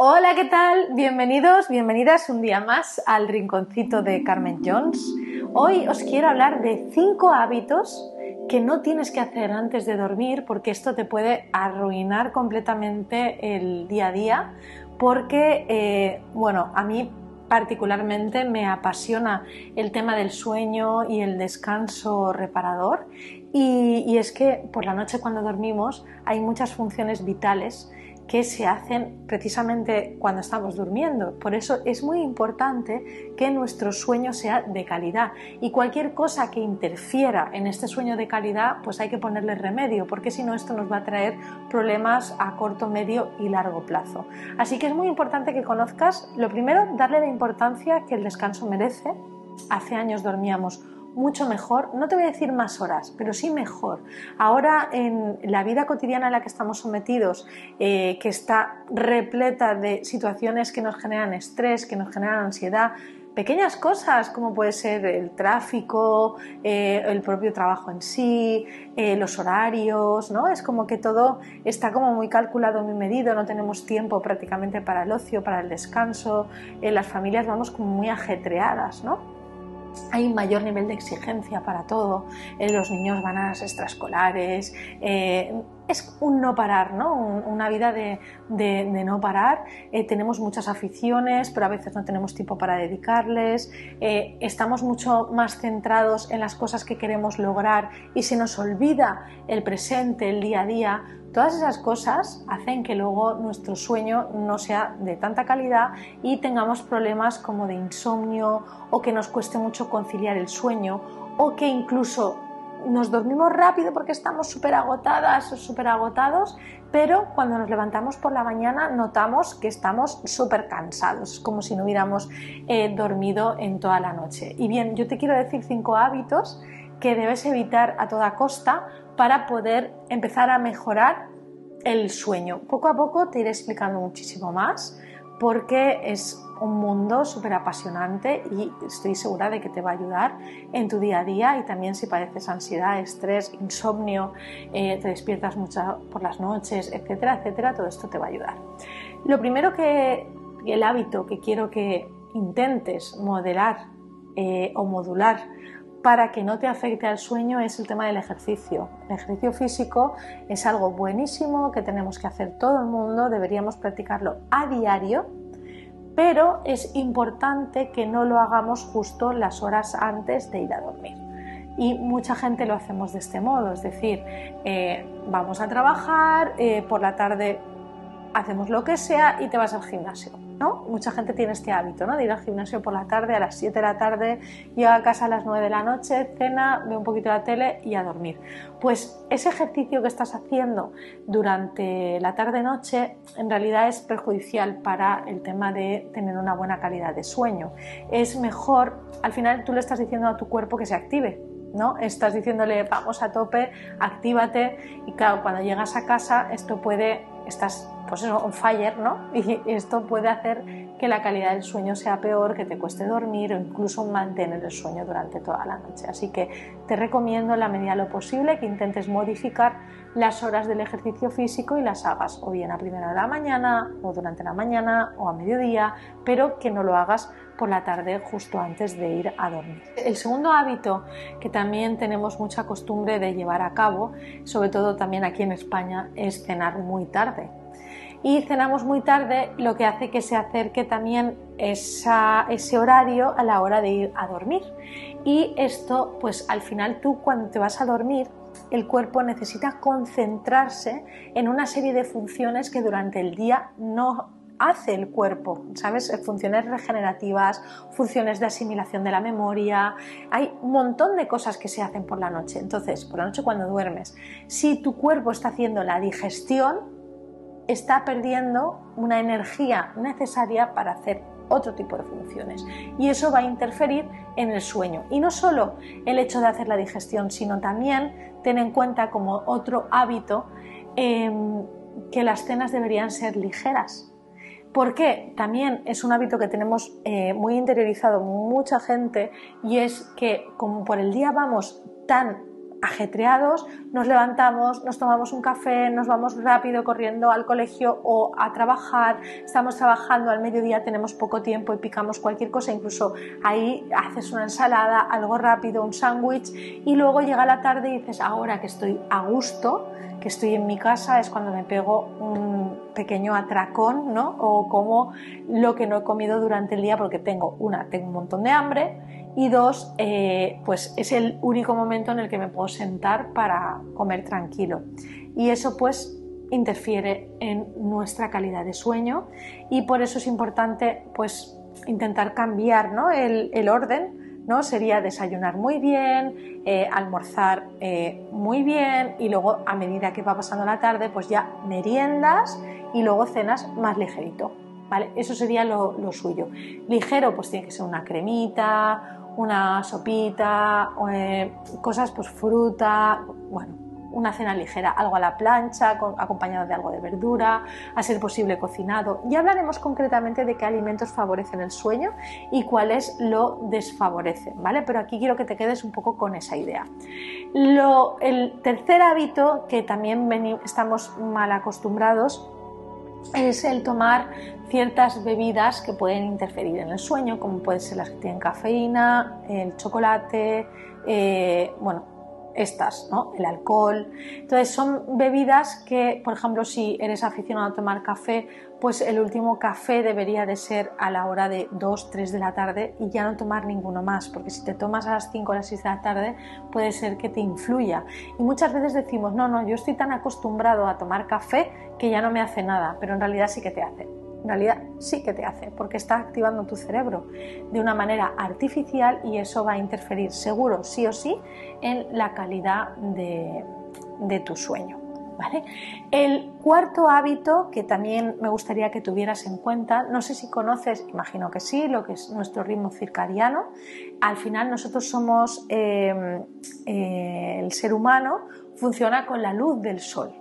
Hola, ¿qué tal? Bienvenidos, bienvenidas un día más al rinconcito de Carmen Jones. Hoy os quiero hablar de cinco hábitos que no tienes que hacer antes de dormir porque esto te puede arruinar completamente el día a día porque, eh, bueno, a mí particularmente me apasiona el tema del sueño y el descanso reparador y es que por la noche cuando dormimos hay muchas funciones vitales que se hacen precisamente cuando estamos durmiendo. Por eso es muy importante que nuestro sueño sea de calidad y cualquier cosa que interfiera en este sueño de calidad, pues hay que ponerle remedio, porque si no esto nos va a traer problemas a corto, medio y largo plazo. Así que es muy importante que conozcas, lo primero, darle la importancia que el descanso merece. Hace años dormíamos mucho mejor, no te voy a decir más horas, pero sí mejor. Ahora en la vida cotidiana en la que estamos sometidos, eh, que está repleta de situaciones que nos generan estrés, que nos generan ansiedad, pequeñas cosas como puede ser el tráfico, eh, el propio trabajo en sí, eh, los horarios, ¿no? Es como que todo está como muy calculado, muy medido, no tenemos tiempo prácticamente para el ocio, para el descanso, las familias vamos como muy ajetreadas, ¿no? Hay mayor nivel de exigencia para todo. Eh, los niños van a las extraescolares. Eh, es un no parar, ¿no? una vida de, no parar. Eh, tenemos muchas aficiones, pero a veces no tenemos tiempo para dedicarles. estamos mucho más centrados en las cosas que queremos lograr y se nos olvida el presente, el día a día. Todas esas cosas hacen que luego nuestro sueño no sea de tanta calidad y tengamos problemas como de insomnio o que nos cueste mucho conciliar el sueño o que incluso nos dormimos rápido porque estamos súper agotadas o súper agotados, pero cuando nos levantamos por la mañana notamos que estamos súper cansados, como si no hubiéramos eh, dormido en toda la noche. Y bien, yo te quiero decir cinco hábitos que debes evitar a toda costa para poder empezar a mejorar el sueño. Poco a poco te iré explicando muchísimo más porque es un mundo súper apasionante y estoy segura de que te va a ayudar en tu día a día y también si padeces ansiedad, estrés, insomnio, eh, te despiertas mucho por las noches, etcétera, etcétera, todo esto te va a ayudar. Lo primero que el hábito que quiero que intentes modelar eh, o modular para que no te afecte al sueño es el tema del ejercicio. El ejercicio físico es algo buenísimo que tenemos que hacer todo el mundo, deberíamos practicarlo a diario, pero es importante que no lo hagamos justo las horas antes de ir a dormir. Y mucha gente lo hacemos de este modo, es decir, eh, vamos a trabajar, eh, por la tarde hacemos lo que sea y te vas al gimnasio ¿no? Mucha gente tiene este hábito, ¿no? De ir al gimnasio por la tarde, a las 7 de la tarde, llega a casa a las 9 de la noche, cena, ve un poquito la tele y a dormir. Pues ese ejercicio que estás haciendo durante la tarde-noche en realidad es perjudicial para el tema de tener una buena calidad de sueño. Es mejor, al final tú le estás diciendo a tu cuerpo que se active, ¿no? Estás diciéndole vamos a tope, actívate y claro, cuando llegas a casa esto puede, estás pues eso, on fire, ¿no? Y esto puede hacer que la calidad del sueño sea peor, que te cueste dormir o incluso mantener el sueño durante toda la noche. Así que te recomiendo en la medida de lo posible que intentes modificar las horas del ejercicio físico y las hagas o bien a primera de la mañana o durante la mañana o a mediodía, pero que no lo hagas por la tarde justo antes de ir a dormir. El segundo hábito que también tenemos mucha costumbre de llevar a cabo, sobre todo también aquí en España, es cenar muy tarde y cenamos muy tarde, lo que hace que se acerque también ese horario a la hora de ir a dormir. Y esto, pues al final tú cuando te vas a dormir, el cuerpo necesita concentrarse en una serie de funciones que durante el día no hace el cuerpo, ¿sabes? Funciones regenerativas, funciones de asimilación de la memoria, hay un montón de cosas que se hacen por la noche. Entonces, por la noche cuando duermes, si tu cuerpo está haciendo la digestión, está perdiendo una energía necesaria para hacer otro tipo de funciones y eso va a interferir en el sueño. Y no solo el hecho de hacer la digestión, sino también ten en cuenta como otro hábito em, que las cenas deberían ser ligeras. Porque también es un hábito que tenemos eh, muy interiorizado mucha gente y es que como por el día vamos tan ajetreados, nos levantamos, nos tomamos un café, nos vamos rápido corriendo al colegio o a trabajar, estamos trabajando al mediodía, tenemos poco tiempo y picamos cualquier cosa, incluso ahí haces una ensalada, algo rápido, un sándwich y luego llega la tarde y dices, ahora que estoy a gusto, que estoy en mi casa, es cuando me pego un pequeño atracón, ¿no? O como lo que no he comido durante el día porque tengo, una, tengo un montón de hambre y dos, eh, pues es el único momento en el que me puedo sentar para comer tranquilo. Y eso pues interfiere en nuestra calidad de sueño y por eso es importante pues intentar cambiar ¿no? el, orden, ¿no? Sería desayunar muy bien, eh, almorzar eh, muy bien y luego a medida que va pasando la tarde pues ya meriendas y luego cenas más ligerito. ¿Vale? Eso sería lo, lo suyo. Ligero, pues tiene que ser una cremita, una sopita, eh, cosas pues fruta, bueno, una cena ligera, algo a la plancha, acompañado de algo de verdura, a ser posible cocinado. Y hablaremos concretamente de qué alimentos favorecen el sueño y cuáles lo desfavorecen, ¿vale? Pero aquí quiero que te quedes un poco con esa idea. el tercer hábito que también estamos mal acostumbrados es el tomar ciertas bebidas que pueden interferir en el sueño, como pueden ser las que tienen cafeína, el chocolate, eh, bueno, estas, ¿no? El alcohol. Entonces son bebidas que, por ejemplo, si eres aficionado a tomar café, pues el último café debería de ser a la hora de 2, 3 de la tarde y ya no tomar ninguno más, porque si te tomas a las 5 o las 6 de la tarde puede ser que te influya. Y muchas veces decimos, no, no, yo estoy tan acostumbrado a tomar café que ya no me hace nada, pero en realidad sí que te hace. En realidad sí que te hace, porque está activando tu cerebro de una manera artificial y eso va a interferir seguro, sí o sí, en la calidad de, de tu sueño. El cuarto hábito que también me gustaría que tuvieras en cuenta, no sé si conoces, imagino que sí, lo que es nuestro ritmo circadiano. Al final nosotros somos, eh, eh, el ser humano funciona con la luz del sol.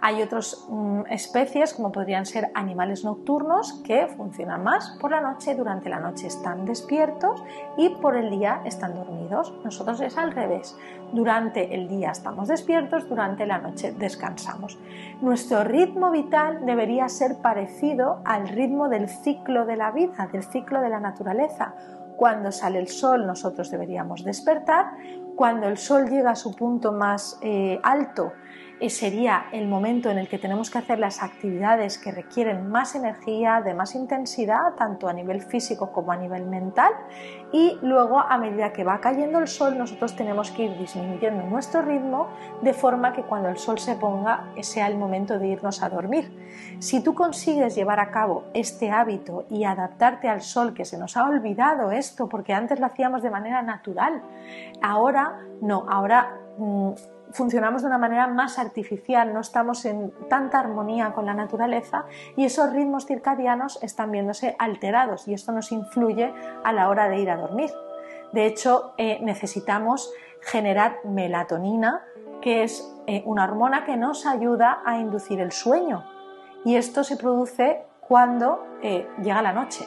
Hay otras mm, especies, como podrían ser animales nocturnos, que funcionan más por la noche, durante la noche están despiertos y por el día están dormidos. Nosotros es al revés. Durante el día estamos despiertos, durante la noche descansamos. Nuestro ritmo vital debería ser parecido al ritmo del ciclo de la vida, del ciclo de la naturaleza. Cuando sale el sol nosotros deberíamos despertar, cuando el sol llega a su punto más eh, alto, sería el momento en el que tenemos que hacer las actividades que requieren más energía, de más intensidad, tanto a nivel físico como a nivel mental. Y luego, a medida que va cayendo el sol, nosotros tenemos que ir disminuyendo nuestro ritmo de forma que cuando el sol se ponga sea el momento de irnos a dormir. Si tú consigues llevar a cabo este hábito y adaptarte al sol, que se nos ha olvidado esto, porque antes lo hacíamos de manera natural, ahora no, ahora mm, funcionamos de una manera más artificial, no estamos en tanta armonía con la naturaleza y esos ritmos circadianos están viéndose alterados y esto nos influye a la hora de ir a dormir. De hecho, eh, necesitamos generar melatonina, que es eh, una hormona que nos ayuda a inducir el sueño y esto se produce cuando eh, llega la noche.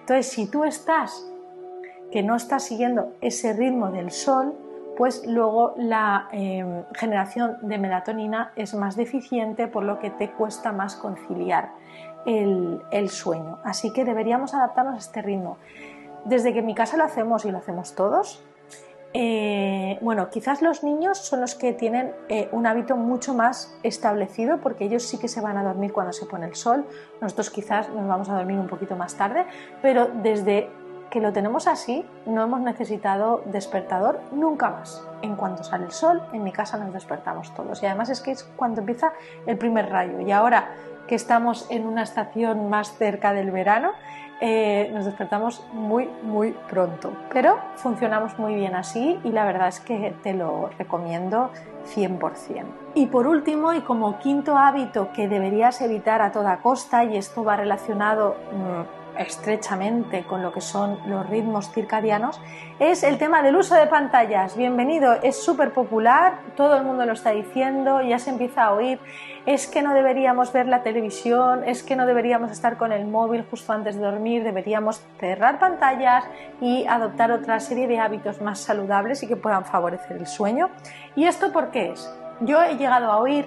Entonces, si tú estás que no estás siguiendo ese ritmo del sol, pues luego la em, generación de melatonina es más deficiente, por lo que te cuesta más conciliar el, sueño. Así que deberíamos adaptarnos a este ritmo. Desde que en mi casa lo hacemos y lo hacemos todos, eh, bueno, quizás los niños son los que tienen eh, un hábito mucho más establecido porque ellos sí que se van a dormir cuando se pone el sol. Nosotros quizás nos vamos a dormir un poquito más tarde, pero desde que lo tenemos así, no hemos necesitado despertador nunca más. En cuanto sale el sol, en mi casa nos despertamos todos. Y además es que es cuando empieza el primer rayo. Y ahora que estamos en una estación más cerca del verano, eh, nos despertamos muy, muy pronto. Pero funcionamos muy bien así y la verdad es que te lo recomiendo 100%. Y por último, y como quinto hábito que deberías evitar a toda costa, y esto va relacionado... Mm, estrechamente con lo que son los ritmos circadianos, es el tema del uso de pantallas. Bienvenido, es súper popular, todo el mundo lo está diciendo, ya se empieza a oír, es que no deberíamos ver la televisión, es que no deberíamos estar con el móvil justo antes de dormir, deberíamos cerrar pantallas y adoptar otra serie de hábitos más saludables y que puedan favorecer el sueño. ¿Y esto por qué es? Yo he llegado a oír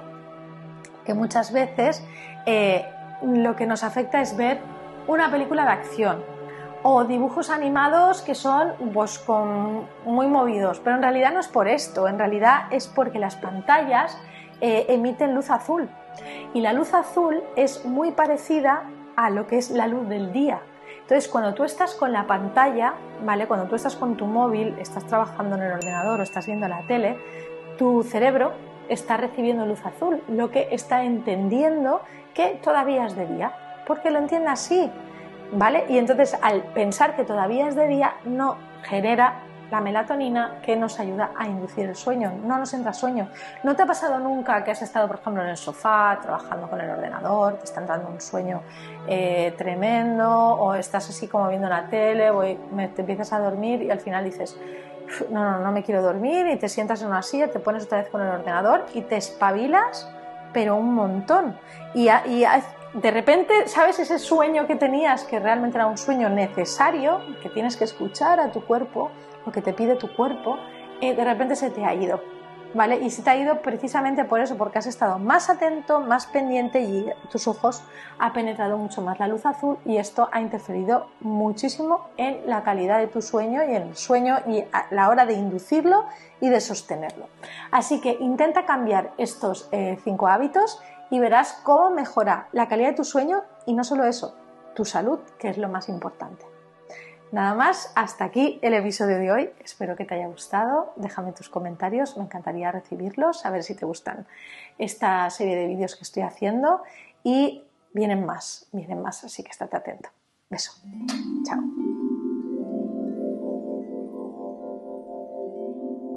que muchas veces eh, lo que nos afecta es ver una película de acción o dibujos animados que son pues, muy movidos, pero en realidad no es por esto, en realidad es porque las pantallas eh, emiten luz azul y la luz azul es muy parecida a lo que es la luz del día. Entonces, cuando tú estás con la pantalla, ¿vale? Cuando tú estás con tu móvil, estás trabajando en el ordenador o estás viendo la tele, tu cerebro está recibiendo luz azul, lo que está entendiendo que todavía es de día, porque lo entiende así, ¿vale? Y entonces al pensar que todavía es de día no genera la melatonina que nos ayuda a inducir el sueño, no nos entra sueño. ¿No te ha pasado nunca que has estado, por ejemplo, en el sofá trabajando con el ordenador, te está entrando un sueño eh, tremendo o estás así como viendo la tele o te empiezas a dormir y al final dices, no, no, no me quiero dormir y te sientas en una silla, te pones otra vez con el ordenador y te espabilas pero un montón. Y, de repente, ¿sabes? Ese sueño que tenías, que realmente era un sueño necesario, que tienes que escuchar a tu cuerpo, lo que te pide tu cuerpo, eh, de repente se te ha ido. ¿vale? Y se te ha ido precisamente por eso, porque has estado más atento, más pendiente y tus ojos ha penetrado mucho más la luz azul y esto ha interferido muchísimo en la calidad de tu sueño y en el sueño y a la hora de inducirlo y de sostenerlo. Así que intenta cambiar estos eh, cinco hábitos y verás cómo mejora la calidad de tu sueño y no solo eso, tu salud, que es lo más importante. Nada más, hasta aquí el episodio de hoy. Espero que te haya gustado. Déjame tus comentarios, me encantaría recibirlos, a ver si te gustan esta serie de vídeos que estoy haciendo. Y vienen más, vienen más, así que estate atento. Beso. Chao.